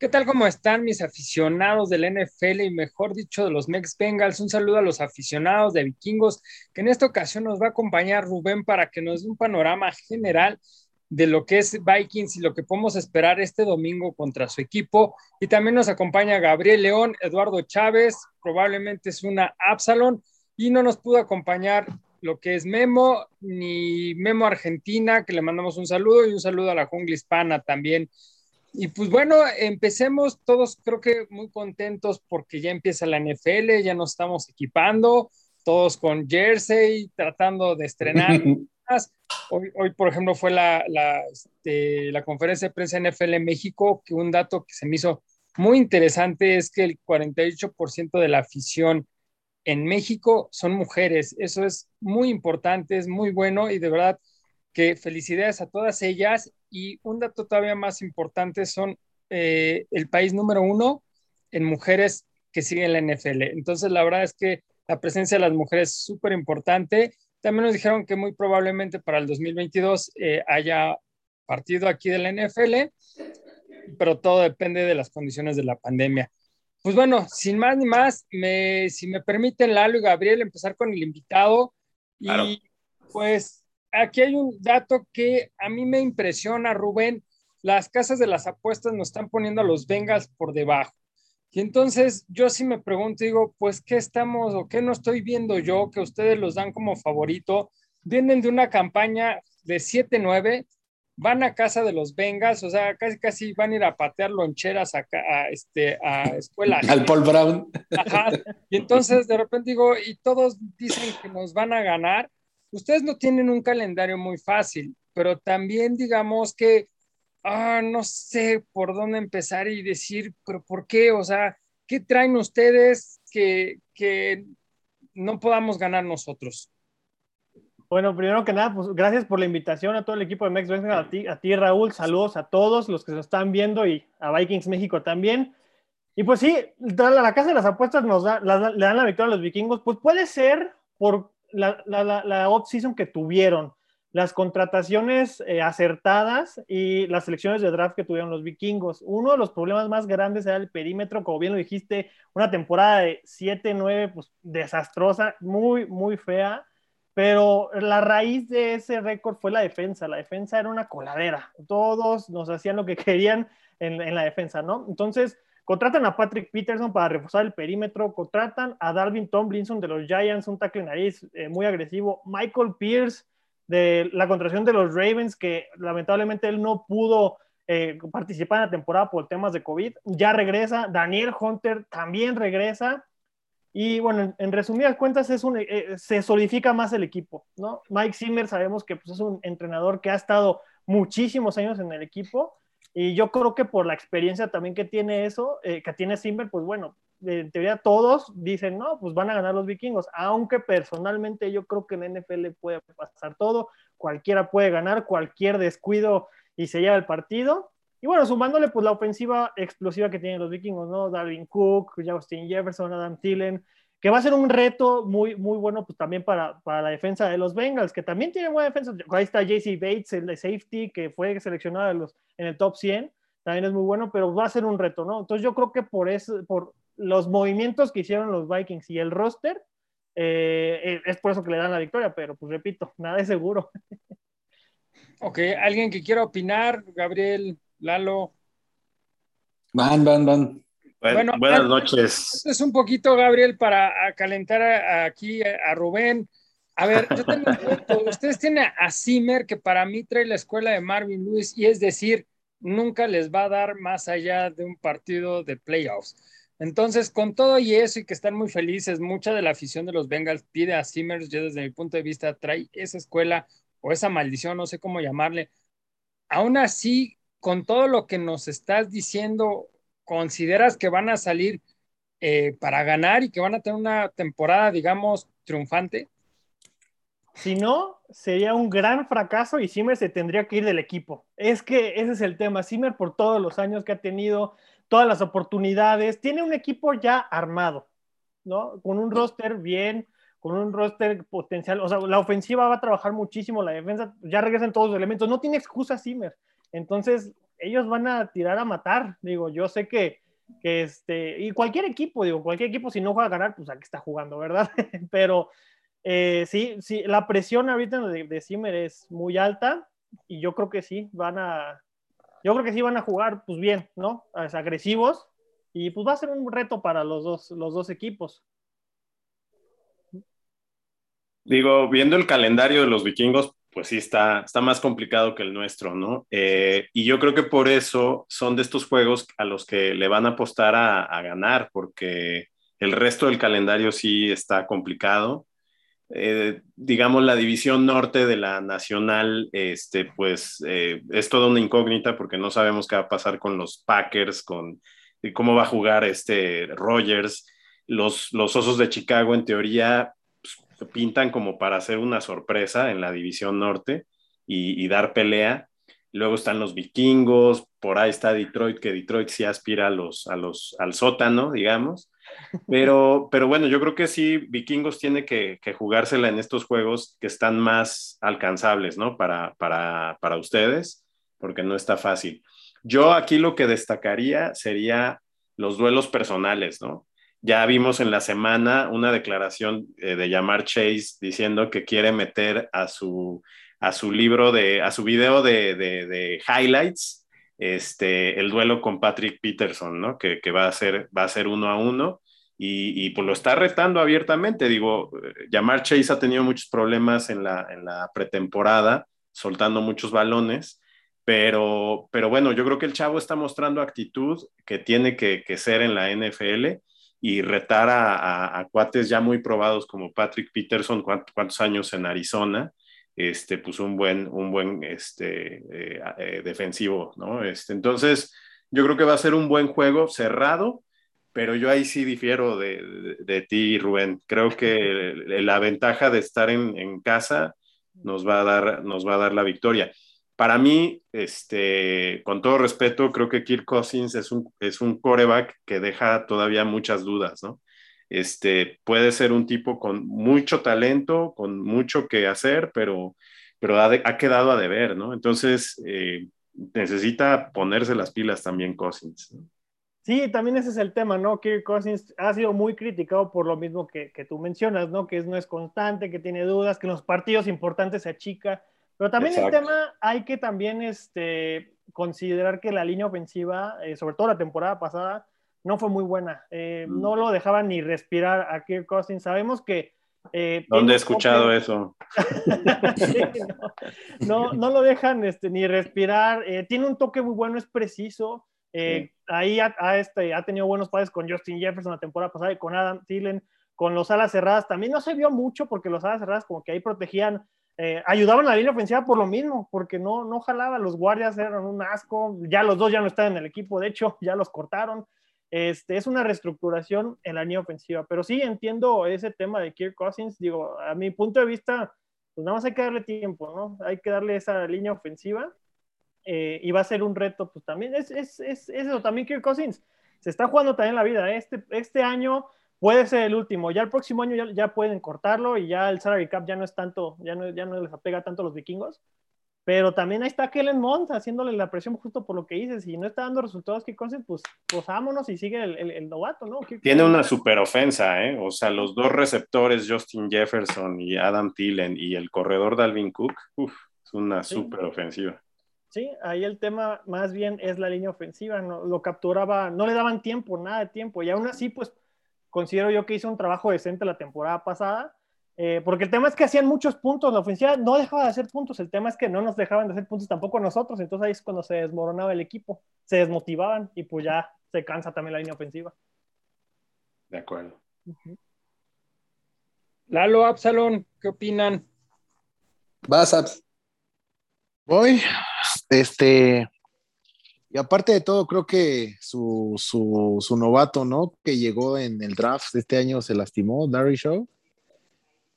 ¿Qué tal cómo están mis aficionados del NFL y mejor dicho de los Mex Bengals? Un saludo a los aficionados de Vikingos, que en esta ocasión nos va a acompañar Rubén para que nos dé un panorama general de lo que es Vikings y lo que podemos esperar este domingo contra su equipo. Y también nos acompaña Gabriel León, Eduardo Chávez, probablemente es una Absalon, y no nos pudo acompañar lo que es Memo, ni Memo Argentina, que le mandamos un saludo y un saludo a la jungla hispana también. Y pues bueno, empecemos todos creo que muy contentos porque ya empieza la NFL, ya nos estamos equipando, todos con jersey, tratando de estrenar. Hoy, hoy, por ejemplo, fue la, la, este, la conferencia de prensa NFL en México, que un dato que se me hizo muy interesante es que el 48% de la afición en México son mujeres. Eso es muy importante, es muy bueno y de verdad que felicidades a todas ellas. Y un dato todavía más importante son eh, el país número uno en mujeres que siguen la NFL. Entonces, la verdad es que la presencia de las mujeres es súper importante. También nos dijeron que muy probablemente para el 2022 eh, haya partido aquí de la NFL, pero todo depende de las condiciones de la pandemia. Pues bueno, sin más ni más, me, si me permiten, Lalo y Gabriel, empezar con el invitado. Y pues aquí hay un dato que a mí me impresiona, Rubén. Las casas de las apuestas nos están poniendo a los Bengals por debajo. Y entonces yo sí me pregunto, digo, pues, ¿qué estamos o qué no estoy viendo yo que ustedes los dan como favorito? Vienen de una campaña de 7-9, van a casa de los Bengals, o sea, casi casi van a ir a patear loncheras a, a este, a escuela. Al Paul Brown. Ajá. Y entonces de repente digo, y todos dicen que nos van a ganar, ustedes no tienen un calendario muy fácil, pero también digamos que, ah, no sé por dónde empezar y decir, pero ¿por qué? O sea, ¿qué traen ustedes que, que no podamos ganar nosotros? Bueno, primero que nada, pues gracias por la invitación a todo el equipo de Mex a ti, a ti Raúl, saludos a todos los que se están viendo y a Vikings México también. Y pues sí, la casa de las apuestas nos da, le dan la victoria a los vikingos, pues puede ser por la, la, la, off-season que tuvieron, las contrataciones eh, acertadas y las selecciones de draft que tuvieron los vikingos. Uno de los problemas más grandes era el perímetro, como bien lo dijiste, una temporada de 7-9, pues desastrosa, muy, muy fea, pero la raíz de ese récord fue la defensa. La defensa era una coladera, todos nos hacían lo que querían en, en la defensa, ¿no? Entonces, Contratan a Patrick Peterson para reforzar el perímetro. Contratan a Darwin Tomlinson de los Giants, un tackle nariz eh, muy agresivo. Michael Pierce de la contratación de los Ravens, que lamentablemente él no pudo eh, participar en la temporada por temas de COVID. Ya regresa. Daniel Hunter también regresa. Y bueno, en, resumidas cuentas, eh, se solidifica más el equipo. Mike Zimmer sabemos que pues, es un entrenador que ha estado muchísimos años en el equipo y yo creo que por la experiencia también que tiene eso, eh, que tiene Simber, pues bueno, en teoría todos dicen, no, pues van a ganar los vikingos, aunque personalmente yo creo que en NFL puede pasar todo, cualquiera puede ganar, cualquier descuido y se lleva el partido. Y bueno, sumándole pues la ofensiva explosiva que tienen los vikingos, ¿no? Darwin Cook, Justin Jefferson, Adam Thielen, que va a ser un reto muy, muy bueno pues también para, para la defensa de los Bengals, que también tiene buena defensa. Ahí está JC Bates, el de safety, que fue seleccionado en, los, en el top 100, también es muy bueno, pero va a ser un reto, ¿no? Entonces yo creo que por, eso, por los movimientos que hicieron los Vikings y el roster, eh, es por eso que le dan la victoria, pero pues repito, nada es seguro. Ok, ¿alguien que quiera opinar? Gabriel, Lalo. Van, van, van. Bueno, buenas noches. Es un poquito, Gabriel, para calentar aquí a, Rubén. A ver, yo tengo un Ustedes tienen a Zimmer, que para mí trae la escuela de Marvin Lewis, y es decir, nunca les va a dar más allá de un partido de playoffs. Entonces, con todo y eso, y que están muy felices, mucha de la afición de los Bengals pide a Zimmer, yo desde mi punto de vista, trae esa escuela o esa maldición, no sé cómo llamarle. Aún así, con todo lo que nos estás diciendo, ¿consideras que van a salir eh, para ganar y que van a tener una temporada, digamos, triunfante? Si no, sería un gran fracaso y Zimmer se tendría que ir del equipo. Es que ese es el tema. Zimmer, por todos los años que ha tenido, todas las oportunidades, tiene un equipo ya armado, ¿no? Con un roster bien, con un roster potencial. O sea, la ofensiva va a trabajar muchísimo, la defensa, ya regresan todos los elementos. No tiene excusa Zimmer. Entonces, ellos van a tirar a matar. Digo, yo sé que, que este, y cualquier equipo, digo, cualquier equipo si no juega a ganar, pues aquí está jugando, ¿verdad? Pero eh, sí, sí, la presión ahorita de, de Zimmer es muy alta y yo creo que sí, van a, yo creo que sí van a jugar pues bien, ¿no? Es agresivos y pues va a ser un reto para los dos, los dos equipos. Digo, viendo el calendario de los vikingos, pues sí está, está más complicado que el nuestro, ¿no? Eh, y yo creo que por eso son de estos juegos a los que le van a apostar a, a ganar, porque el resto del calendario sí está complicado. Eh, digamos, la división norte de la nacional, este, pues eh, es toda una incógnita porque no sabemos qué va a pasar con los Packers, con cómo va a jugar este Rogers. Los, los Osos de Chicago, en teoría, pintan como para hacer una sorpresa en la división norte y, y, dar pelea. Luego están los vikingos, por ahí está Detroit, que Detroit sí aspira a los, a los, al sótano, digamos. Pero, pero bueno, yo creo que sí, Vikingos tiene que, que jugársela en estos juegos que están más alcanzables, ¿no? Para, para, para ustedes, porque no está fácil. Yo aquí lo que destacaría sería los duelos personales, ¿no? Ya vimos en la semana una declaración eh, de llamar Chase diciendo que quiere meter a su, a su libro de, a su video de, de, highlights, este, el duelo con Patrick Peterson, ¿no? Que, que, va, a ser, va a ser uno a uno y, y, pues lo está retando abiertamente. Digo, Llamar Chase ha tenido muchos problemas en la, en la pretemporada, soltando muchos balones, pero, pero bueno, yo creo que el chavo está mostrando actitud que tiene que, que ser en la NFL y retar a, a, cuates ya muy probados como Patrick Peterson, cuántos años en Arizona, este, pues un buen, un buen este, eh, eh, defensivo, ¿no? Este, entonces, yo creo que va a ser un buen juego cerrado, pero yo ahí sí difiero de, de, de ti, Rubén. Creo que la ventaja de estar en, en, casa nos va, a dar, nos va a dar la victoria. Para mí, este, con todo respeto, creo que Kirk Cousins es un, es un coreback que deja todavía muchas dudas, ¿no? Este, puede ser un tipo con mucho talento, con mucho que hacer, pero, pero ha, quedado a deber, ¿no? Entonces, eh, necesita ponerse las pilas también Cousins. Sí, también ese es el tema, ¿no? Kirk Cousins ha sido muy criticado por lo mismo que, que tú mencionas, ¿no? Que es, no es constante, que tiene dudas, que en los partidos importantes se achica. Pero también Exacto. el tema hay que también este, considerar que la línea ofensiva, eh, sobre todo la temporada pasada, no fue muy buena. Eh, mm. No lo dejaban ni respirar a Kirk Cousins. Sabemos que. Eh, ¿Dónde he escuchado eso? sí, no, no, no, lo dejan este, ni respirar. Eh, tiene un toque muy bueno, es preciso. Sí. Ahí ha, ha, este, ha, tenido buenos padres con Justin Jefferson la temporada pasada y con Adam Thielen. Con los alas cerradas también no se vio mucho porque los alas cerradas como que ahí protegían eh, ayudaban a la línea ofensiva por lo mismo, porque no, no jalaba, los guardias eran un asco, ya los dos ya no están en el equipo, de hecho ya los cortaron, este, es una reestructuración en la línea ofensiva, pero sí entiendo ese tema de Kirk Cousins, digo, a mi punto de vista, pues nada más hay que darle tiempo, ¿no? Hay que darle esa línea ofensiva eh, y va a ser un reto, pues también es, es, es, es, eso, también Kirk Cousins se está jugando también la vida, este, este año puede ser el último, ya el próximo año ya, ya, pueden cortarlo y ya el salary cap ya no es tanto, ya no, ya no les apega tanto a los vikingos, pero también ahí está Kellen Mond haciéndole la presión justo por lo que dices. Si no está dando resultados que consen, pues, pues vámonos y sigue el, el, el novato, ¿no? Tiene una super ofensa, ¿eh? O sea, los dos receptores, Justin Jefferson y Adam Thielen, y el corredor Dalvin Cook, uf, es una sí. super ofensiva. Sí, ahí el tema más bien es la línea ofensiva, ¿no? lo capturaba, no le daban tiempo, nada de tiempo, y aún así, pues considero yo que hizo un trabajo decente la temporada pasada eh, porque el tema es que hacían muchos puntos, la ofensiva no dejaba de hacer puntos, el tema es que no nos dejaban de hacer puntos tampoco nosotros, entonces ahí es cuando se desmoronaba el equipo, se desmotivaban y pues ya se cansa también la línea ofensiva. De acuerdo. Uh -huh. Lalo, Absalón, ¿qué opinan? Vas, Abs. Voy, este, y aparte de todo, creo que su, su, su novato, ¿no? Que llegó en el draft este año se lastimó, Darry Show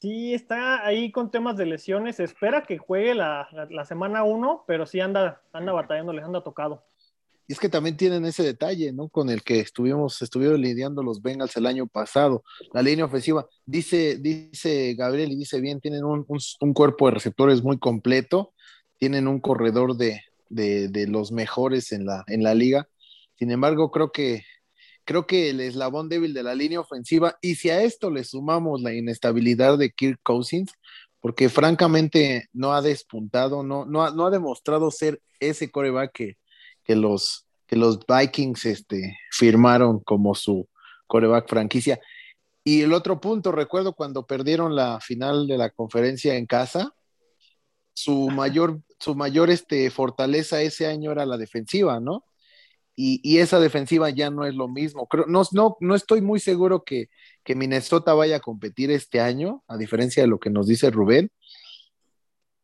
Sí, está ahí con temas de lesiones. Espera que juegue la, la, la semana 1, pero sí anda, anda batallando, les anda tocado. Y es que también tienen ese detalle, ¿no? Con el que estuvimos, estuvieron lidiando los Bengals el año pasado. La línea ofensiva, dice, dice Gabriel y dice bien, tienen un, un, un cuerpo de receptores muy completo, tienen un corredor de, de, de, los mejores en la, en la liga. Sin embargo, creo que, creo que el eslabón débil de la línea ofensiva, y si a esto le sumamos la inestabilidad de Kirk Cousins, porque francamente no ha despuntado, no, no, ha, no ha demostrado ser ese coreback que, que, los, que los Vikings este, firmaron como su coreback franquicia. Y el otro punto, recuerdo cuando perdieron la final de la conferencia en casa, su mayor, su mayor este, fortaleza ese año era la defensiva, ¿no? Y, y, esa defensiva ya no es lo mismo. Creo, no, no, no estoy muy seguro que, que, Minnesota vaya a competir este año, a diferencia de lo que nos dice Rubén.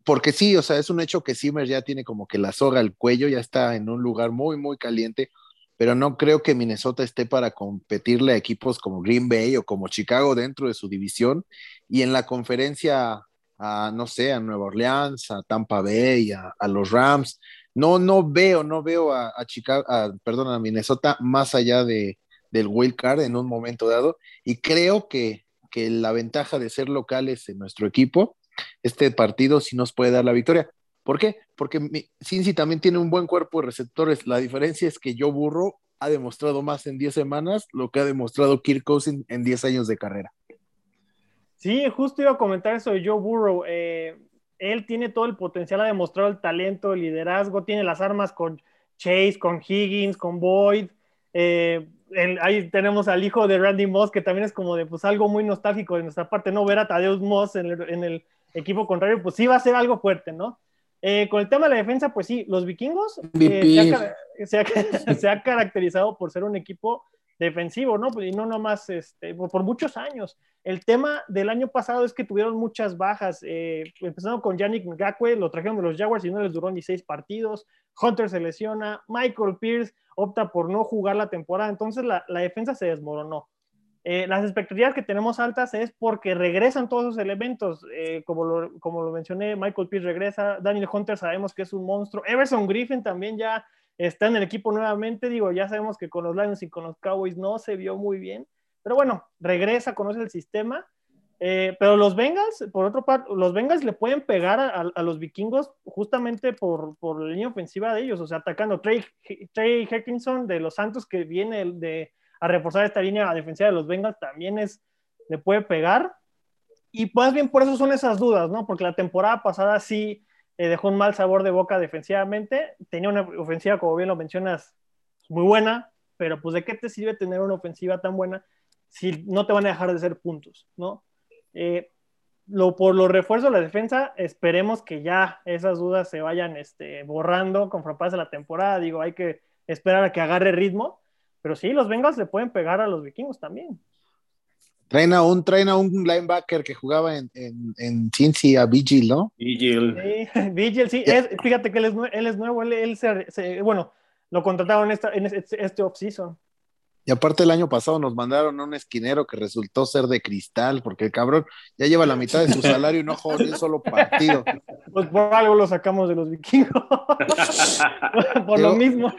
Porque sí, o sea, es un hecho que Zimmer ya tiene como que la soga al cuello, ya está en un lugar muy, muy caliente pero no creo que Minnesota esté para competirle a equipos como Green Bay o como Chicago dentro de su división y en la conferencia a, no sé, a Nueva Orleans, a Tampa Bay, a, a los Rams. No, no veo, no veo a, Chicago, perdón, a Minnesota más allá de, del wild card en un momento dado y creo que, que la ventaja de ser locales en nuestro equipo, este partido sí nos puede dar la victoria. ¿Por qué? Porque Cincy también tiene un buen cuerpo de receptores. La diferencia es que Joe Burrow ha demostrado más en 10 semanas lo que ha demostrado Kirk Cousins en 10 años de carrera. Sí, justo iba a comentar eso de Joe Burrow. Eh, él tiene todo el potencial, ha demostrado el talento, el liderazgo, tiene las armas con Chase, con Higgins, con Boyd. Eh, el, ahí tenemos al hijo de Randy Moss, que también es como de pues algo muy nostálgico de nuestra parte, no ver a Tadeus Moss en el, en el equipo contrario, pues sí va a ser algo fuerte, ¿no? Eh, con el tema de la defensa, pues sí, los vikingos eh, se, ha, se, ha, caracterizado por ser un equipo defensivo, ¿no? Y no nomás este, por, muchos años. El tema del año pasado es que tuvieron muchas bajas, eh, empezando con Yannick Ngakwe, lo trajeron de los Jaguars y no les duró ni seis partidos. Hunter se lesiona, Michael Pierce opta por no jugar la temporada, entonces la, la defensa se desmoronó. Eh, las expectativas que tenemos altas es porque regresan todos esos elementos, eh, como, lo, como lo mencioné, Michael Pierce regresa, Daniel Hunter sabemos que es un monstruo, Everson Griffin también ya está en el equipo nuevamente, digo, ya sabemos que con los Lions y con los Cowboys no se vio muy bien, pero bueno, regresa, conoce el sistema, eh, pero los Bengals, por otro parte, los Bengals le pueden pegar a, los vikingos justamente por, por, la línea ofensiva de ellos, o sea, atacando Trey, Trey de los Santos que viene de a reforzar esta línea defensiva de los Bengals también es, le puede pegar. Y más bien por eso son esas dudas, ¿no? Porque la temporada pasada sí eh, dejó un mal sabor de boca defensivamente. Tenía una ofensiva, como bien lo mencionas, muy buena, pero pues de qué te sirve tener una ofensiva tan buena si no te van a dejar de ser puntos, ¿no? Eh, lo, por los refuerzos de la defensa, esperemos que ya esas dudas se vayan este, borrando conforme pase la temporada. Digo, hay que esperar a que agarre ritmo pero sí, los Bengals le pueden pegar a los vikingos también. Traen a un, traen a un linebacker que jugaba en, en, en Cincy, a Vigil, ¿no? Vigil. Sí, Vigil, sí. Es, fíjate que él es, él es nuevo, él, él se, se, bueno, lo contrataron esta, en este, este off-season. Y aparte el año pasado nos mandaron a un esquinero que resultó ser de cristal, porque el cabrón ya lleva la mitad de su salario y no juega ni un solo partido. Pues por algo lo sacamos de los vikingos. por lo mismo.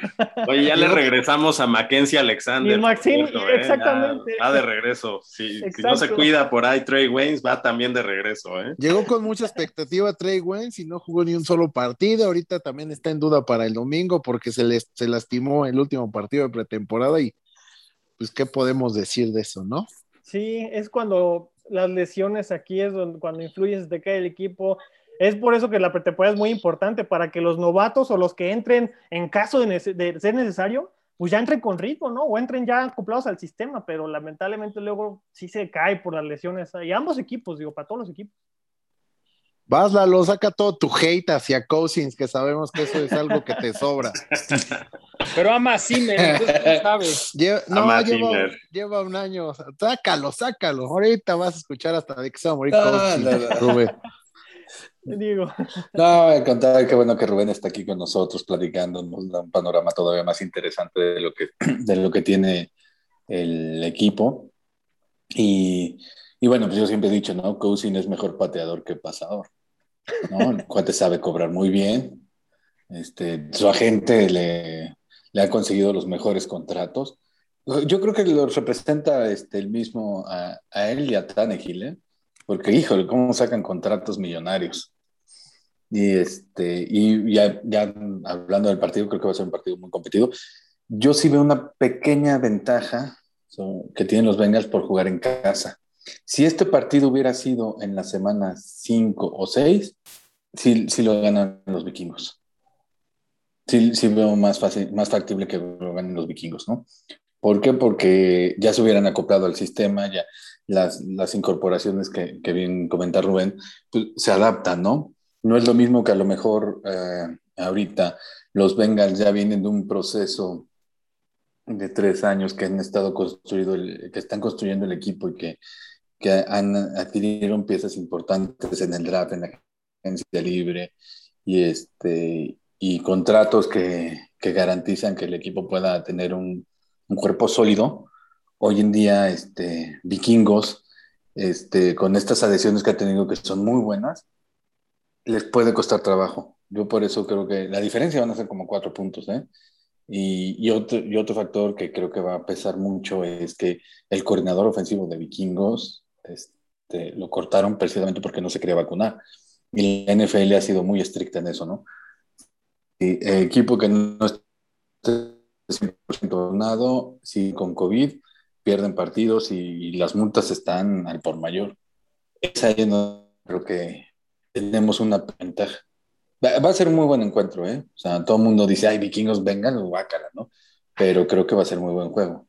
Oye, ya le regresamos a Mackenzie Alexander. Y Maxine, cierto, exactamente. ¿eh? Va de regreso. Si, si, no se cuida por ahí Trey Waynes, va también de regreso. ¿eh? Llegó con mucha expectativa Trey Waynes y no jugó ni un solo partido. Ahorita también está en duda para el domingo porque se, les, se lastimó el último partido de pretemporada y pues, ¿qué podemos decir de eso, no? Sí, es cuando las lesiones aquí es donde, cuando influyes de cae el equipo. Es por eso que la pretemporada es muy importante para que los novatos o los que entren en caso de, de, ser necesario, pues ya entren con ritmo, ¿no? O entren ya acoplados al sistema, pero lamentablemente luego sí se cae por las lesiones. Y ambos equipos, digo, para todos los equipos. Vas, Lalo, saca todo tu hate hacia Cousins, que sabemos que eso es algo que te sobra. Pero ama a Zimmer, sabes. Lleva, no, lleva, lleva, un año. Sácalo, sácalo. Ahorita vas a escuchar hasta de que se va a morir no, Cousins, no, no. Rubén. Digo. No, me contar qué bueno que Rubén está aquí con nosotros platicando, nos da un panorama todavía más interesante de lo que, de lo que tiene el equipo. Y, y bueno, pues yo siempre he dicho, ¿no? Cousin es mejor pateador que pasador. ¿No? El cuate sabe cobrar muy bien. Este, su agente le, le ha conseguido los mejores contratos. Yo creo que lo representa este, el mismo a, a él y a Tannehill, ¿eh? porque híjole, cómo sacan contratos millonarios. Y, este, y ya, ya hablando del partido, creo que va a ser un partido muy competido. Yo sí veo una pequeña ventaja que tienen los Bengals por jugar en casa. Si este partido hubiera sido en la semana 5 o 6, sí, sí, lo ganan los vikingos. Sí, sí veo más, fácil, más factible que lo ganen los vikingos, ¿no? ¿Por qué? Porque ya se hubieran acoplado al sistema, ya las, las incorporaciones que, que bien comenta Rubén, pues, se adaptan, ¿no? No es lo mismo que a lo mejor eh, ahorita los Bengals ya vienen de un proceso de tres años que han estado construido, que están construyendo el equipo y que, que han adquirieron piezas importantes en el draft, en la agencia libre y, este, y contratos que, que garantizan que el equipo pueda tener un, un cuerpo sólido. Hoy en día, este, vikingos, este, con estas adhesiones que ha tenido que son muy buenas, les puede costar trabajo. Yo por eso creo que la diferencia van a ser como cuatro puntos, ¿eh? Y, y, otro, y otro factor que creo que va a pesar mucho es que el coordinador ofensivo de vikingos este, lo cortaron precisamente porque no se quería vacunar. Y la NFL ha sido muy estricta en eso, ¿no? Y el equipo que no esté 100% vacunado, si con COVID pierden partidos y, las multas están al por mayor. Es ahí donde creo que tenemos una ventaja. Va, a ser un muy buen encuentro, ¿eh? O sea, todo el mundo dice, ay, vikingos vengan, guácala, ¿no? Pero creo que va a ser muy buen juego.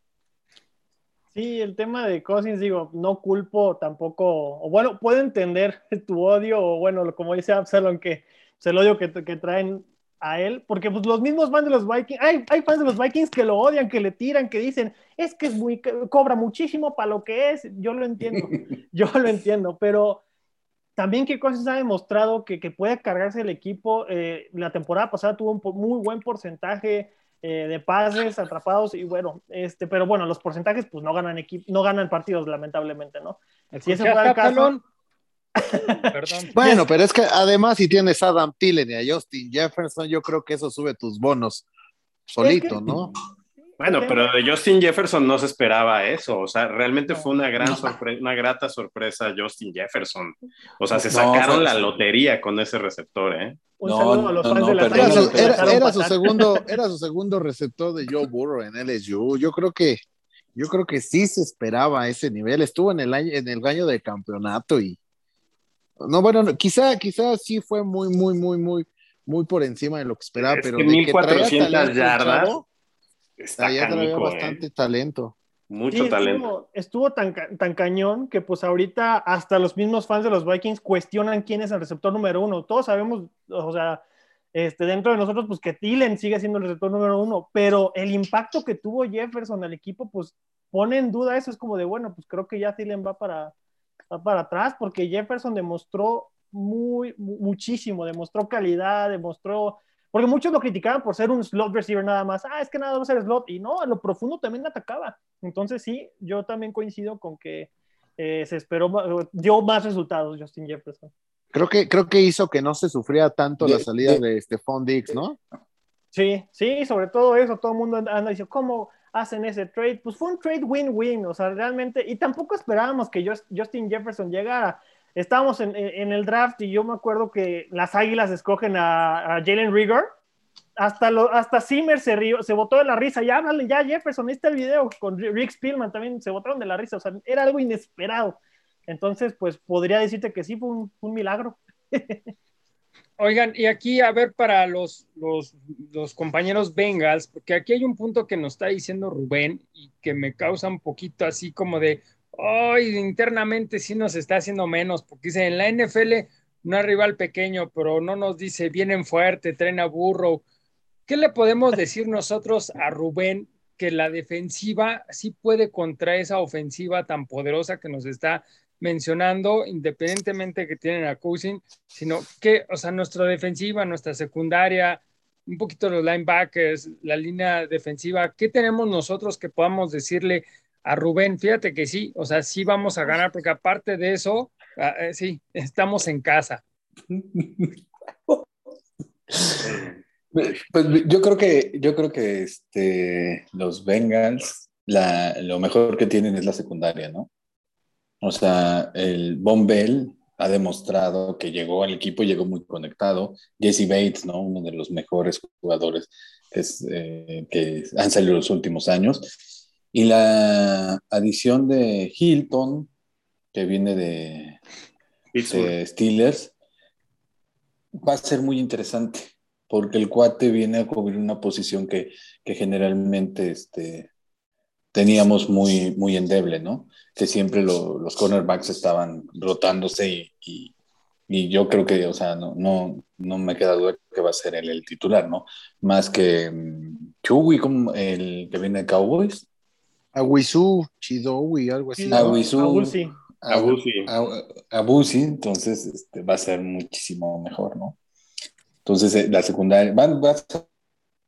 Sí, el tema de Cousins, digo, no culpo tampoco, o bueno, puedo entender tu odio, o bueno, como dice Absalom, que pues, el odio que, que traen a él, porque pues los mismos fans de los Vikings, hay, hay fans de los Vikings que lo odian, que le tiran, que dicen, es que es muy, cobra muchísimo para lo que es, yo lo entiendo, yo lo entiendo, pero también qué cosas ha demostrado que, que puede cargarse el equipo, eh, la temporada pasada tuvo un muy buen porcentaje eh, de pases atrapados y bueno, este, pero bueno, los porcentajes pues no ganan, no ganan partidos lamentablemente, ¿no? Si ese fue el caso... Bueno, pero es que además si tienes a Adam Tillen y a Justin Jefferson, yo creo que eso sube tus bonos solito, ¿no? Bueno, pero de Justin Jefferson no se esperaba eso, o sea, realmente fue una gran sorpresa, una grata sorpresa Justin Jefferson. O sea, se sacaron la lotería con ese receptor, ¿eh? no, era, su segundo, era su segundo receptor de Joe Burrow en LSU. Yo creo que yo creo que sí se esperaba ese nivel. Estuvo en el año, en el año de campeonato y, no, bueno, quizá, quizá sí fue muy, muy, muy, muy, muy por encima de lo que esperaba, pero que 1400 yardas. Está ya bastante ¿eh? talento. Mucho talento. Estuvo, tan, tan cañón que pues ahorita hasta los mismos fans de los Vikings cuestionan quién es el receptor número uno. Todos sabemos, o sea, este, dentro de nosotros, pues que Tillen sigue siendo el receptor número uno, pero el impacto que tuvo Jefferson al equipo, pues pone en duda eso. Es como de, bueno, pues creo que ya Tillen va para, para atrás porque Jefferson demostró muy, muchísimo, demostró calidad, demostró, porque muchos lo criticaban por ser un slot receiver nada más, ah, es que nada va a ser slot, y no, a lo profundo también atacaba. Entonces sí, yo también coincido con que eh, se esperó, dio más resultados Justin Jefferson. Creo que, creo que hizo que no se sufría tanto la salida de, Stephon Diggs, ¿no? Sí, sí, sobre todo eso, todo el mundo anda diciendo, ¿cómo? hacen ese trade, pues fue un trade win-win, o sea, realmente, y tampoco esperábamos que Justin Jefferson llegara. Estábamos en, en, el draft y yo me acuerdo que las Águilas escogen a, Jalen Rigor, hasta, hasta Zimmer se, rió, se botó de la risa, ya háblale, ya Jefferson, este el video con Rick Spielman también se botaron de la risa, o sea, era algo inesperado. Entonces, pues podría decirte que sí fue un, milagro. Oigan, y aquí a ver para los, los, compañeros Bengals, porque aquí hay un punto que nos está diciendo Rubén y que me causa un poquito así como de, ay, internamente sí nos está haciendo menos, porque dice, en la NFL no hay rival pequeño, pero no nos dice, vienen fuerte, tren a burro. ¿Qué le podemos decir nosotros a Rubén que la defensiva sí puede contra esa ofensiva tan poderosa que nos está mencionando, independientemente que tienen a Cousin, sino que, o sea, nuestra defensiva, nuestra secundaria, un poquito los linebackers, la línea defensiva, ¿qué tenemos nosotros que podamos decirle a Rubén? Fíjate que sí, o sea, sí vamos a ganar, porque aparte de eso, ah, eh, sí, estamos en casa. Pues yo creo que, yo creo que este, los Bengals, lo mejor que tienen es la secundaria, ¿no? O sea, el Bombell ha demostrado que llegó al equipo, llegó muy conectado. Jesse Bates, ¿no? Uno de los mejores jugadores que, eh, que han salido los últimos años. Y la adición de Hilton, que viene de, de Steelers, va a ser muy interesante, porque el cuate viene a cubrir una posición que, que generalmente este, teníamos muy, muy endeble, ¿no? Que siempre los cornerbacks estaban rotándose y, y, yo creo que, o sea, no, no, no me queda duda que va a ser el, el titular, ¿no? Más que um, como el que viene de Cowboys. Aguisu, Chidowi, algo así. Aguisu. Abusi. Abusi. Abusi, entonces este, va a ser muchísimo mejor, ¿no? Entonces, eh, la secundaria, va, va a ser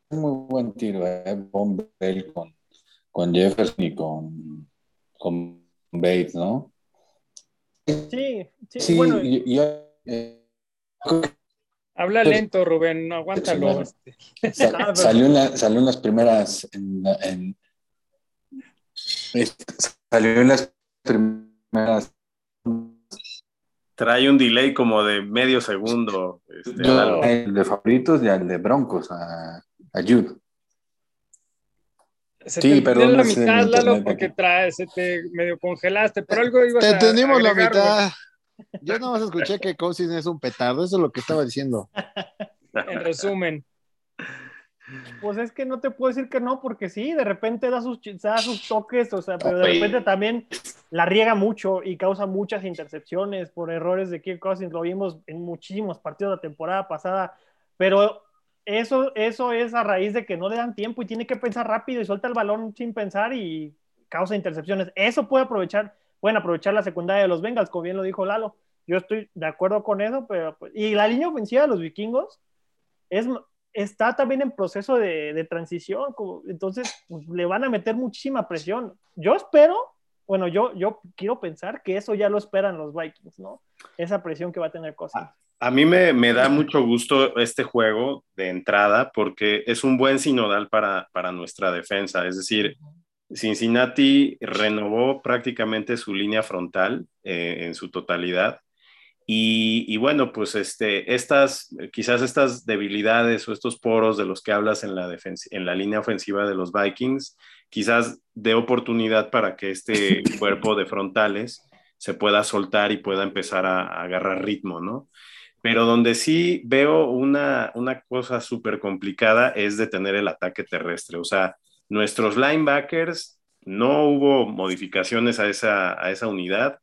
un muy buen tiro, ¿eh? Bomb con con Jefferson y con, con Bates, ¿no? Sí, sí, bueno. eh, Habla lento, Rubén, no aguántalo. Salió, en la, salió en las primeras. En, en, salió en las primeras. Trae un delay como de medio segundo. Este, Yo, el de favoritos y el de Broncos, a, a Jude. Se sí, te perdón. la mitad, Lalo, porque traes, se te medio congelaste, pero algo ibas Te entendimos la mitad. Yo nada más escuché que Cousins es un petardo, eso es lo que estaba diciendo. en resumen. Pues es que no te puedo decir que no, porque sí, de repente da sus, da sus toques, o sea, pero de repente también la riega mucho y causa muchas intercepciones por errores de Kirk Cousins. Lo vimos en muchísimos partidos la temporada pasada, pero eso, eso es a raíz de que no le dan tiempo y tiene que pensar rápido y suelta el balón sin pensar y causa intercepciones. Eso puede aprovechar, pueden aprovechar la secundaria de los Bengals, como bien lo dijo Lalo. Yo estoy de acuerdo con eso, pero pues, y la línea ofensiva de los vikingos es, está también en proceso de, de transición, entonces pues, le van a meter muchísima presión. Yo espero, bueno, yo, yo quiero pensar que eso ya lo esperan los Vikings, ¿no? Esa presión que va a tener Cosas. A mí me, da mucho gusto este juego de entrada porque es un buen sinodal para, para nuestra defensa. Es decir, Cincinnati renovó prácticamente su línea frontal eh, en su totalidad. Y, bueno, pues este, estas, quizás estas debilidades o estos poros de los que hablas en la, en la línea ofensiva de los Vikings, quizás dé oportunidad para que este cuerpo de frontales se pueda soltar y pueda empezar a, a agarrar ritmo, ¿no? pero donde sí veo una, una cosa súper complicada es detener el ataque terrestre. O sea, nuestros linebackers no hubo modificaciones a esa, a esa unidad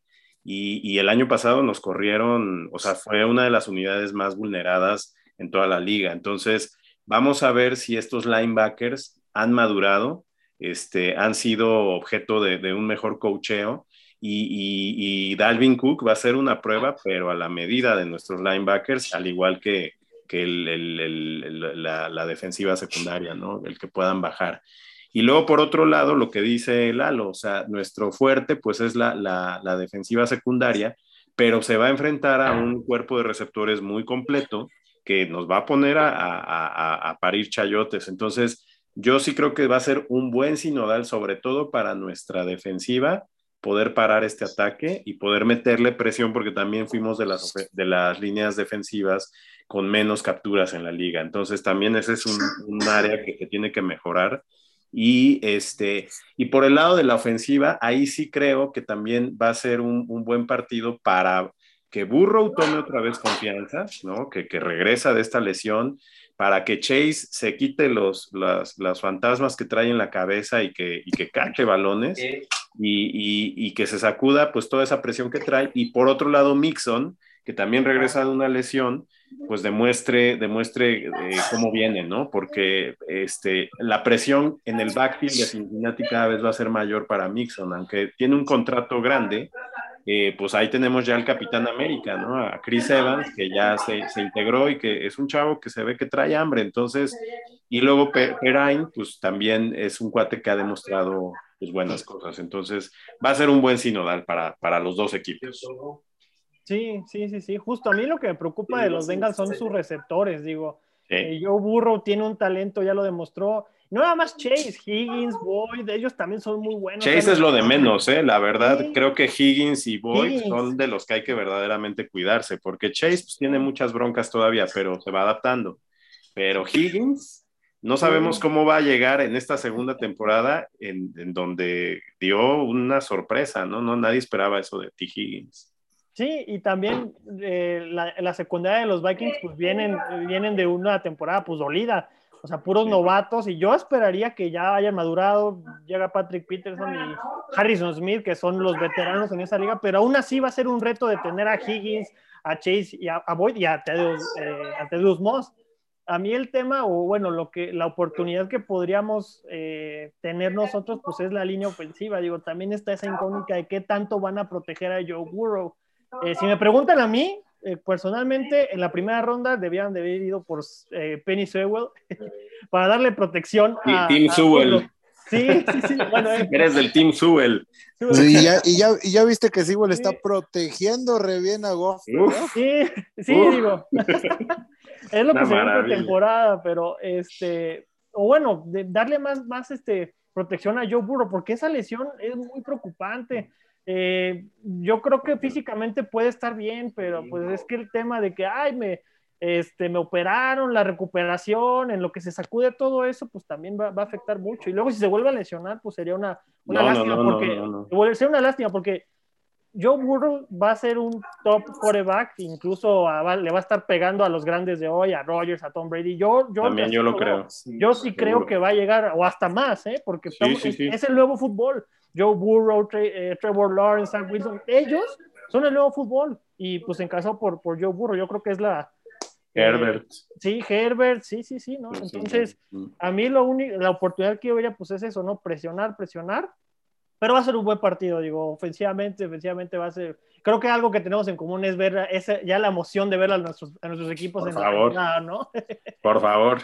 y, y, el año pasado nos corrieron, o sea, fue una de las unidades más vulneradas en toda la liga. Entonces, vamos a ver si estos linebackers han madurado, este, han sido objeto de, de un mejor coacheo y, Dalvin Cook va a ser una prueba, pero a la medida de nuestros linebackers, al igual que, que la, defensiva secundaria, ¿no? El que puedan bajar. Y luego, por otro lado, lo que dice Lalo, o sea, nuestro fuerte, pues es la, defensiva secundaria, pero se va a enfrentar a un cuerpo de receptores muy completo que nos va a poner a, a parir chayotes. Entonces, yo sí creo que va a ser un buen sinodal, sobre todo para nuestra defensiva, poder parar este ataque y poder meterle presión, porque también fuimos de las, de las líneas defensivas con menos capturas en la liga. Entonces también ese es un, área que, tiene que mejorar. Y, este, y por el lado de la ofensiva, ahí sí creo que también va a ser un, buen partido para que Burrow tome otra vez confianza, ¿no? que, que regresa de esta lesión para que Chase se quite los, las, fantasmas que trae en la cabeza y que, y que cache balones y, que se sacuda pues toda esa presión que trae. Y por otro lado, Mixon, que también regresa de una lesión, pues demuestre, demuestre eh, cómo viene, ¿no? Porque este, la presión en el backfield de Cincinnati cada vez va a ser mayor para Mixon, aunque tiene un contrato grande, eh, pues ahí tenemos ya al Capitán América, ¿no? A Chris Evans, que ya se, integró y que es un chavo que se ve que trae hambre, entonces, y luego Perrine, pues también es un cuate que ha demostrado pues, buenas cosas, entonces va a ser un buen sinodal para, para los dos equipos. Sí, sí, sí, sí, justo a mí lo que me preocupa de los Bengals son sus receptores, digo, eh, Joe Burrow tiene un talento, ya lo demostró, no nada más Chase, Higgins, Boyd, ellos también son muy buenos. Chase es lo de menos, ¿eh? La verdad, creo que Higgins y Boyd son de los que hay que verdaderamente cuidarse, porque Chase pues, tiene muchas broncas todavía, pero se va adaptando. Pero Higgins, no sabemos cómo va a llegar en esta segunda temporada, en, donde dio una sorpresa, ¿no? No nadie esperaba eso de T. Higgins. Sí, y también eh, la, la, secundaria de los Vikings, pues vienen, vienen de una temporada pues dolida o sea, puros novatos, y yo esperaría que ya hayan madurado, llega Patrick Peterson y Harrison Smith, que son los veteranos en esa liga, pero aún así va a ser un reto de tener a Higgins, a Chase y a, Boyd y a Tedus, eh, Moss. A mí el tema, o bueno, lo que, la oportunidad que podríamos eh, tener nosotros, pues es la línea ofensiva. Digo, también está esa incógnita de qué tanto van a proteger a Joe Burrow. Eh, si me preguntan a mí, eh, personalmente, en la primera ronda debían de haber ido por eh, Penny Sewell para darle protección a. Team Sewell. Sí, sí, sí. Bueno, eh, Eres del Team Sewell. y, ya, y, ya, y, ya, viste que Sewell está protegiendo re bien a Goff. Sí, sí, digo. es lo que se ve en temporada, pero este. O bueno, de darle más, más este, protección a Joe Burrow, porque esa lesión es muy preocupante. Eh, yo creo que físicamente puede estar bien, pero pues es que el tema de que, ay, me, este, me operaron, la recuperación, en lo que se sacude todo eso, pues también va, a afectar mucho. Y luego si se vuelve a lesionar, pues sería una, una lástima, porque sería una lástima porque Joe Burrow va a ser un top quarterback, incluso le va a estar pegando a los grandes de hoy, a Rogers, a Tom Brady. Yo, yo también yo lo creo. Yo sí creo que va a llegar, o hasta más, ¿eh? porque es el nuevo fútbol. Joe Burrow, eh, Trevor Lawrence, Sam Wilson, ellos son el nuevo fútbol. Y pues en caso por, por Joe Burrow, yo creo que es la... Eh, Herbert. sí, Herbert, sí, sí, sí, ¿no? Entonces, a mí lo único, la oportunidad que yo vería, pues es eso, ¿no? Presionar, presionar. Pero va a ser un buen partido, digo, ofensivamente, ofensivamente va a ser. Creo que algo que tenemos en común es ver esa, ya la emoción de ver a nuestros, a nuestros equipos por en favor. la ¿no? Por favor.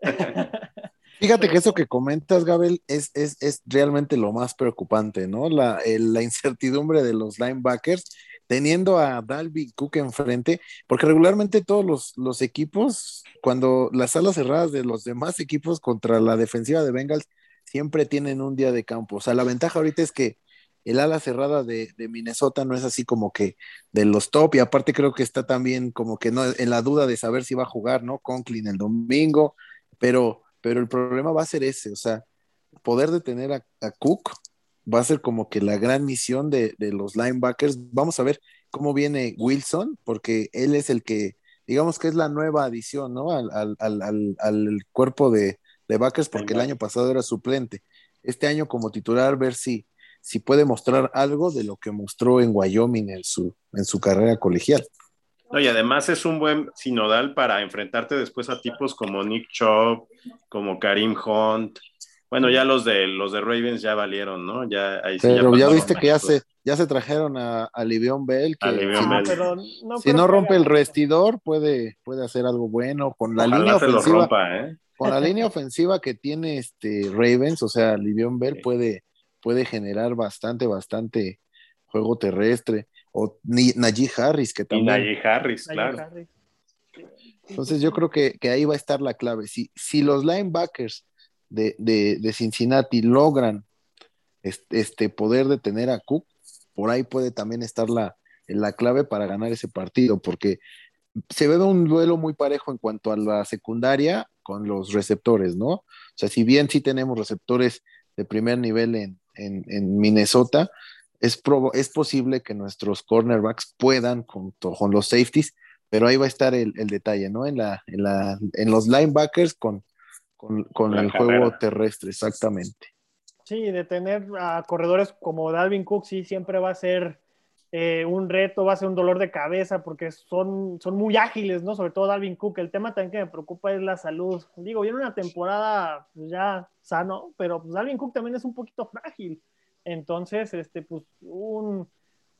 Fíjate que eso que comentas, Gabel, es, es, es realmente lo más preocupante, ¿no? La, la, incertidumbre de los linebackers, teniendo a Dalby Cook enfrente, porque regularmente todos los, los, equipos, cuando las alas cerradas de los demás equipos contra la defensiva de Bengals, siempre tienen un día de campo. O sea, la ventaja ahorita es que el ala cerrada de, de, Minnesota no es así como que de los top, y aparte creo que está también como que no en la duda de saber si va a jugar, ¿no? Conklin el domingo, pero pero el problema va a ser ese, o sea, poder detener a, Cook va a ser como que la gran misión de, los linebackers. Vamos a ver cómo viene Wilson, porque él es el que, digamos que es la nueva adición, ¿no? Al, cuerpo de, backers, porque el año pasado era suplente. Este año como titular, ver si, si puede mostrar algo de lo que mostró en Wyoming en su, en su carrera colegial. No, y además es un buen sinodal para enfrentarte después a tipos como Nick Chubb, como Karim Hunt. Bueno, ya los de los de Ravens ya valieron, ¿no? Ya ahí Pero ya, viste que ya se, ya se trajeron a, a Livion Bell, que si, no, rompe el restidor, puede, puede hacer algo bueno con la línea ofensiva. ¿eh? Con la línea ofensiva que tiene este Ravens, o sea, Livion Bell puede, puede generar bastante, bastante juego terrestre o Najee Harris, que también. Y Najee Harris, claro. Entonces yo creo que, ahí va a estar la clave. Si, si los linebackers de, Cincinnati logran este, poder detener a Cook, por ahí puede también estar la, la clave para ganar ese partido, porque se ve un duelo muy parejo en cuanto a la secundaria con los receptores, ¿no? O sea, si bien sí tenemos receptores de primer nivel en, en Minnesota, es, es posible que nuestros cornerbacks puedan junto con los safeties, pero ahí va a estar el, detalle, ¿no? En, la, en, la, en los linebackers con, con, el juego terrestre, exactamente. Sí, de tener a corredores como Dalvin Cook, sí, siempre va a ser eh, un reto, va a ser un dolor de cabeza, porque son, son muy ágiles, ¿no? Sobre todo Dalvin Cook. El tema también que me preocupa es la salud. Digo, viene una temporada pues, ya sano, pero pues Dalvin Cook también es un poquito frágil. Entonces, este, pues, un,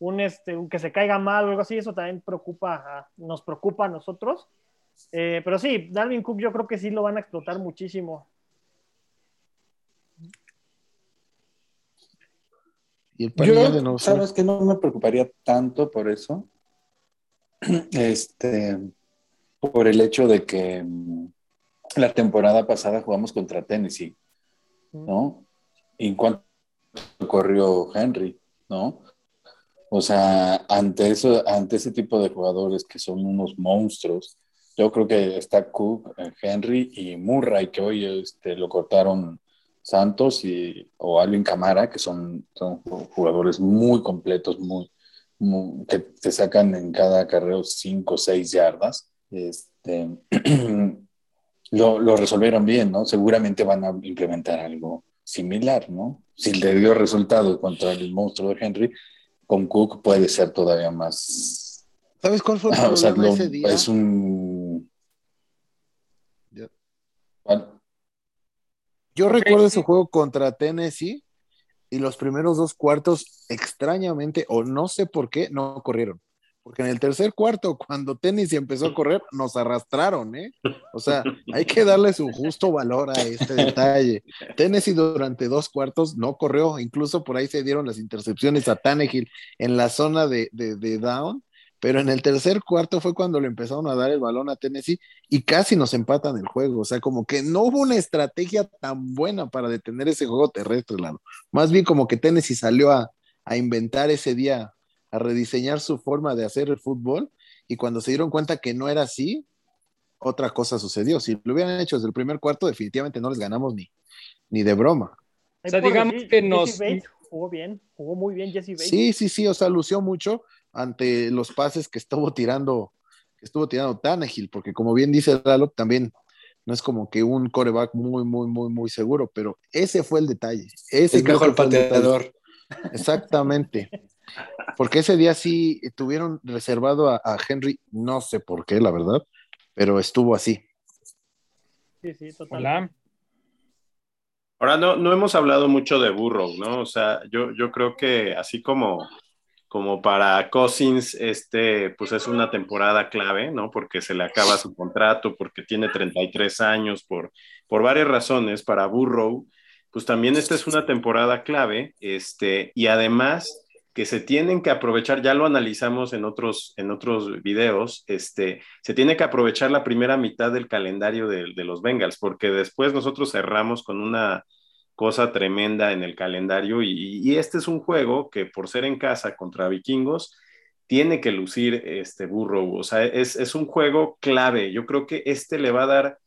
un, este, que se caiga mal o algo así, eso también preocupa nos preocupa a nosotros. Eh, pero sí, Dalvin Cook yo creo que sí lo van a explotar muchísimo. Y el yo, no sabes que no me preocuparía tanto por eso. Este, por el hecho de que la temporada pasada jugamos contra Tennessee, ¿no? ¿Y en cuánto corrió Henry, no? O sea, ante, eso, ante ese tipo de jugadores que son unos monstruos, yo creo que está Cook, eh, Henry y Murray, que hoy este, lo cortaron Santos y, o Alvin Camara, que son, son jugadores muy completos, muy, que te sacan en cada carreo 5 o 6 yardas. Este, lo, lo, resolvieron bien, ¿no? Seguramente van a implementar algo similar, ¿no? Si le dio resultado contra el monstruo de Henry, con Cook puede ser todavía más. ¿Sabes cuál fue el problema o sea, lo, ese día? Es un. Yo recuerdo ese juego contra Tennessee y los primeros dos cuartos, extrañamente, o no sé por qué, no corrieron. Porque en el tercer cuarto, cuando Tennessee empezó a correr, nos arrastraron, ¿eh? O sea, hay que darle su justo valor a este detalle. Tennessee durante dos cuartos no corrió, incluso por ahí se dieron las intercepciones a Tannehill en la zona de, de, de down, pero en el tercer cuarto fue cuando le empezaron a dar el balón a Tennessee y casi nos empatan el juego. O sea, como que no hubo una estrategia tan buena para detener ese juego terrestre, lado. Más bien como que Tennessee salió a, a inventar ese día a rediseñar su forma de hacer el fútbol y cuando se dieron cuenta que no era así, otra cosa sucedió. Si lo hubieran hecho desde el primer cuarto, definitivamente no les ganamos ni, ni de broma. O sea, digamos que nos... jugó bien, jugó muy bien Jesse Bates. Sí, sí, sí, o sea, lució mucho ante los pases que estuvo tirando, que estuvo tirando Tannehill, porque como bien dice Dalop, también no es como que un coreback muy, muy, muy, muy seguro, pero ese fue el detalle. Ese el mejor pateador. Exactamente. Porque ese día sí tuvieron reservado a, Henry, no sé por qué, la verdad, pero estuvo así. Sí, sí, total. Ahora no, no hemos hablado mucho de Burrow, ¿no? O sea, yo, yo creo que así como, como para Cousins, este, pues es una temporada clave, ¿no? Porque se le acaba su contrato, porque tiene 33 años, por, por varias razones. Para Burrow, pues también esta es una temporada clave, este, y además que se tienen que aprovechar, ya lo analizamos en otros, en otros videos, este, se tiene que aprovechar la primera mitad del calendario de, los Bengals, porque después nosotros cerramos con una cosa tremenda en el calendario y, este es un juego que por ser en casa contra vikingos, tiene que lucir este burro, o sea, es, es un juego clave, yo creo que este le va a dar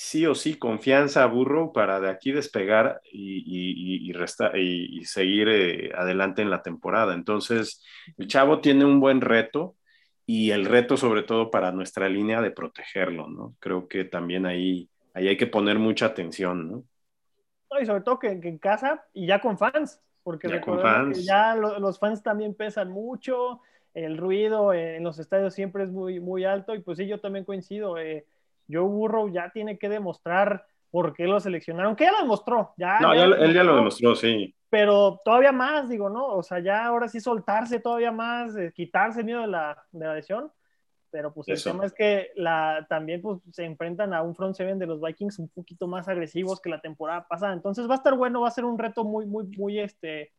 sí o sí confianza a Burro para de aquí despegar y, y, seguir eh, adelante en la temporada. Entonces, el chavo tiene un buen reto y el reto sobre todo para nuestra línea de protegerlo, ¿no? Creo que también ahí, ahí hay que poner mucha atención, ¿no? Y sobre todo que, en casa y ya con fans, porque ya, que ya los fans también pesan mucho, el ruido en los estadios siempre es muy, muy alto y pues sí, yo también coincido. Eh, Joe Burrow ya tiene que demostrar por qué lo seleccionaron, que ya lo demostró. Ya, no, él ya lo demostró, sí. Pero todavía más, digo, ¿no? O sea, ya ahora sí soltarse todavía más, eh, quitarse el miedo de la, de la lesión. Pero pues el tema es que la, también pues, se enfrentan a un front seven de los Vikings un poquito más agresivos que la temporada pasada. Entonces va a estar bueno, va a ser un reto muy, muy, muy, este,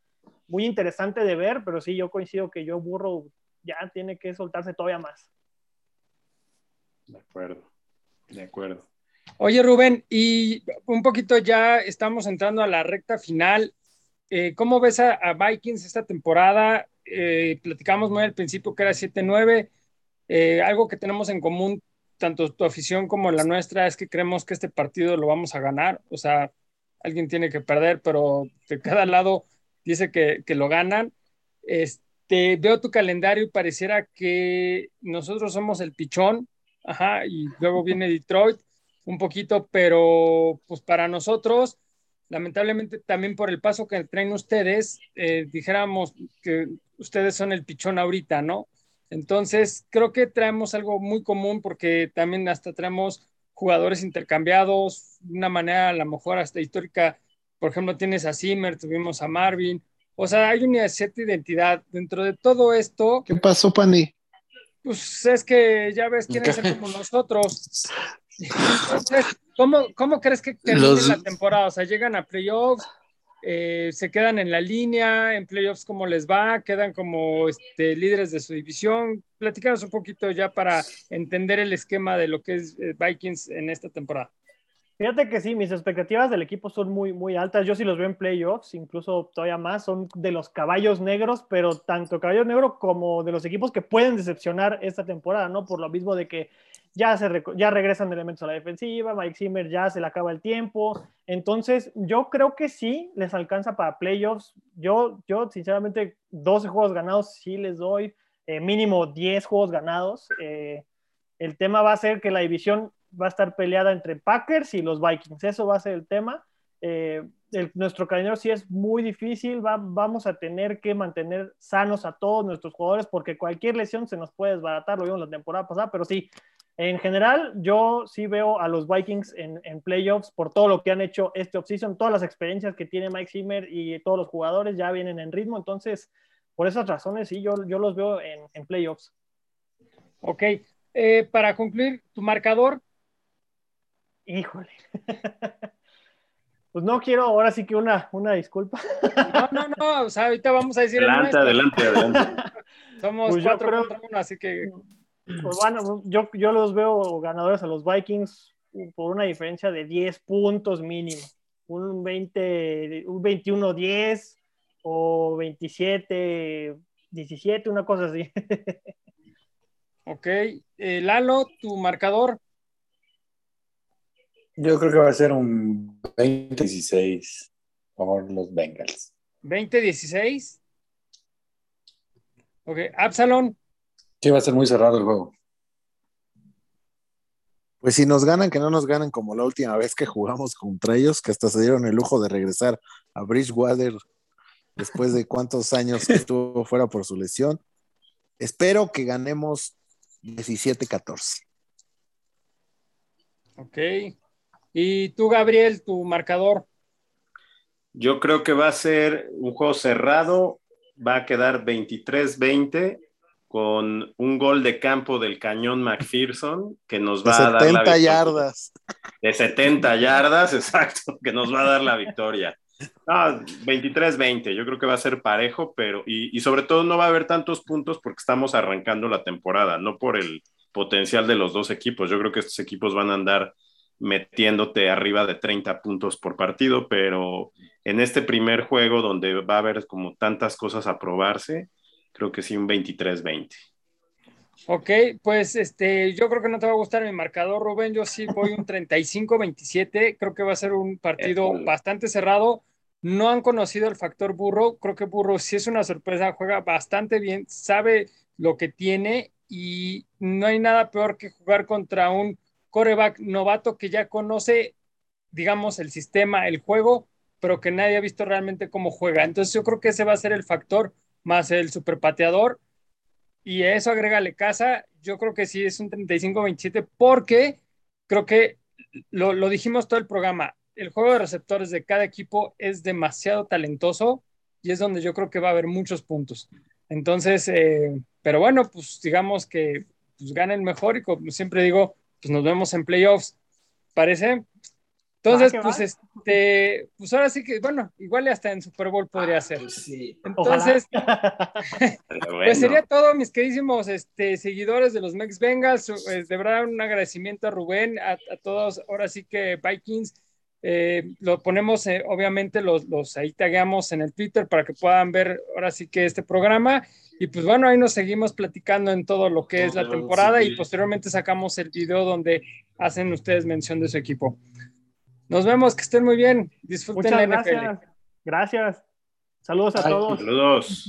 muy interesante de ver, pero sí, yo coincido que Joe Burrow ya tiene que soltarse todavía más. De acuerdo. De acuerdo. Oye, Rubén, y un poquito ya estamos entrando a la recta final. Eh, ¿Cómo ves a, Vikings esta temporada? Eh, platicamos muy al principio que era 7-9. Eh, algo que tenemos en común, tanto tu afición como la nuestra, es que creemos que este partido lo vamos a ganar. O sea, alguien tiene que perder, pero de cada lado dice que, lo ganan. Este, veo tu calendario y pareciera que nosotros somos el pichón ajá, y luego viene Detroit un poquito, pero pues para nosotros, lamentablemente también por el paso que traen ustedes, eh, dijéramos que ustedes son el pichón ahorita, ¿no? Entonces, creo que traemos algo muy común porque también hasta traemos jugadores intercambiados, de una manera a lo mejor hasta histórica. Por ejemplo, tienes a Zimmer, tuvimos a Marvin. O sea, hay una cierta identidad. Dentro de todo esto. ¿Qué pasó, Pani? Pues es que ya ves, quieren ser como nosotros. Entonces, ¿cómo, ¿cómo, crees que termine la temporada? O sea, llegan a playoffs, eh, se quedan en la línea, en playoffs, ¿cómo les va? Quedan como este, líderes de su división. Platícanos un poquito ya para entender el esquema de lo que es eh, Vikings en esta temporada. Fíjate que sí, mis expectativas del equipo son muy, muy altas. Yo sí los veo en playoffs, incluso todavía más. Son de los caballos negros, pero tanto caballos negros como de los equipos que pueden decepcionar esta temporada, ¿no? Por lo mismo de que ya, se ya regresan elementos a la defensiva, Mike Zimmer ya se le acaba el tiempo. Entonces, yo creo que sí les alcanza para playoffs. Yo, yo sinceramente, 12 juegos ganados sí les doy, eh, mínimo 10 juegos ganados. Eh, el tema va a ser que la división va a estar peleada entre Packers y los Vikings. Eso va a ser el tema. Eh, nuestro calendario sí es muy difícil. vamos a tener que mantener sanos a todos nuestros jugadores porque cualquier lesión se nos puede desbaratar. Lo vimos la temporada pasada, pero sí. En general, yo sí veo a los Vikings en, playoffs por todo lo que han hecho este offseason, todas las experiencias que tiene Mike Zimmer y todos los jugadores ya vienen en ritmo. Entonces, por esas razones, sí, yo, yo los veo en, en playoffs. Ok, eh, para concluir, tu marcador Híjole. Pues no quiero ahora sí que una, una disculpa. No, no, no, o sea, ahorita vamos a decir. Adelante, adelante, adelante. Somos pues cuatro contra uno, así que. Pues bueno, yo, yo los veo ganadores a los Vikings por una diferencia de 10 puntos mínimo. Un 20, un 21-10 o 27-17, una cosa así. Ok. Eh, Lalo, tu marcador. Yo creo que va a ser un 20-16 por los Bengals. ¿20-16? Ok, Absalon. Sí, va a ser muy cerrado el juego. Pues si nos ganan, que no nos ganen como la última vez que jugamos contra ellos, que hasta se dieron el lujo de regresar a Bridgewater después de cuántos años que estuvo fuera por su lesión. Espero que ganemos 17-14. Ok. Y tú, Gabriel, tu marcador. Yo creo que va a ser un juego cerrado, va a quedar 23-20 con un gol de campo del cañón McPherson que nos va a dar 70 yardas. De 70 yardas, exacto, que nos va a dar la victoria. 23-20, yo creo que va a ser parejo, pero y, y, sobre todo no va a haber tantos puntos porque estamos arrancando la temporada, no por el potencial de los dos equipos. Yo creo que estos equipos van a andar metiéndote arriba de 30 puntos por partido, pero en este primer juego donde va a haber como tantas cosas a probarse, creo que sí un 23-20. Ok, pues este, yo creo que no te va a gustar mi marcador, Rubén. Yo sí voy un 35-27. Creo que va a ser un partido bastante cerrado. No han conocido el factor burro. Creo que burro sí es una sorpresa, juega bastante bien, sabe lo que tiene y no hay nada peor que jugar contra un coreback novato que ya conoce, digamos, el sistema, el juego, pero que nadie ha visto realmente cómo juega. Entonces yo creo que ese va a ser el factor, más el superpateador. Y eso agrégale casa, yo creo que sí es un 35-27, porque creo que lo, lo dijimos todo el programa, el juego de receptores de cada equipo es demasiado talentoso y es donde yo creo que va a haber muchos puntos. Entonces, eh, pero bueno, pues digamos que pues, gana el mejor y como siempre digo, pues nos vemos en playoffs. ¿Parece? Entonces, pues este, pues ahora sí que, bueno, igual hasta en Super Bowl podría ah, ser. Pues Entonces, pues sería todo, mis queridísimos este, seguidores de los Mex Bengals. Eh, de verdad, un agradecimiento a Rubén, a, todos, ahora sí que Vikings. Eh, lo ponemos, eh, obviamente, los, los ahí tagueamos en el Twitter para que puedan ver ahora sí que este programa. Y pues bueno, ahí nos seguimos platicando en todo lo que es la temporada y posteriormente sacamos el video donde hacen ustedes mención de su equipo. Nos vemos, que estén muy bien. Disfruten Muchas la NFL. Gracias. Gracias. Saludos a todos. Saludos.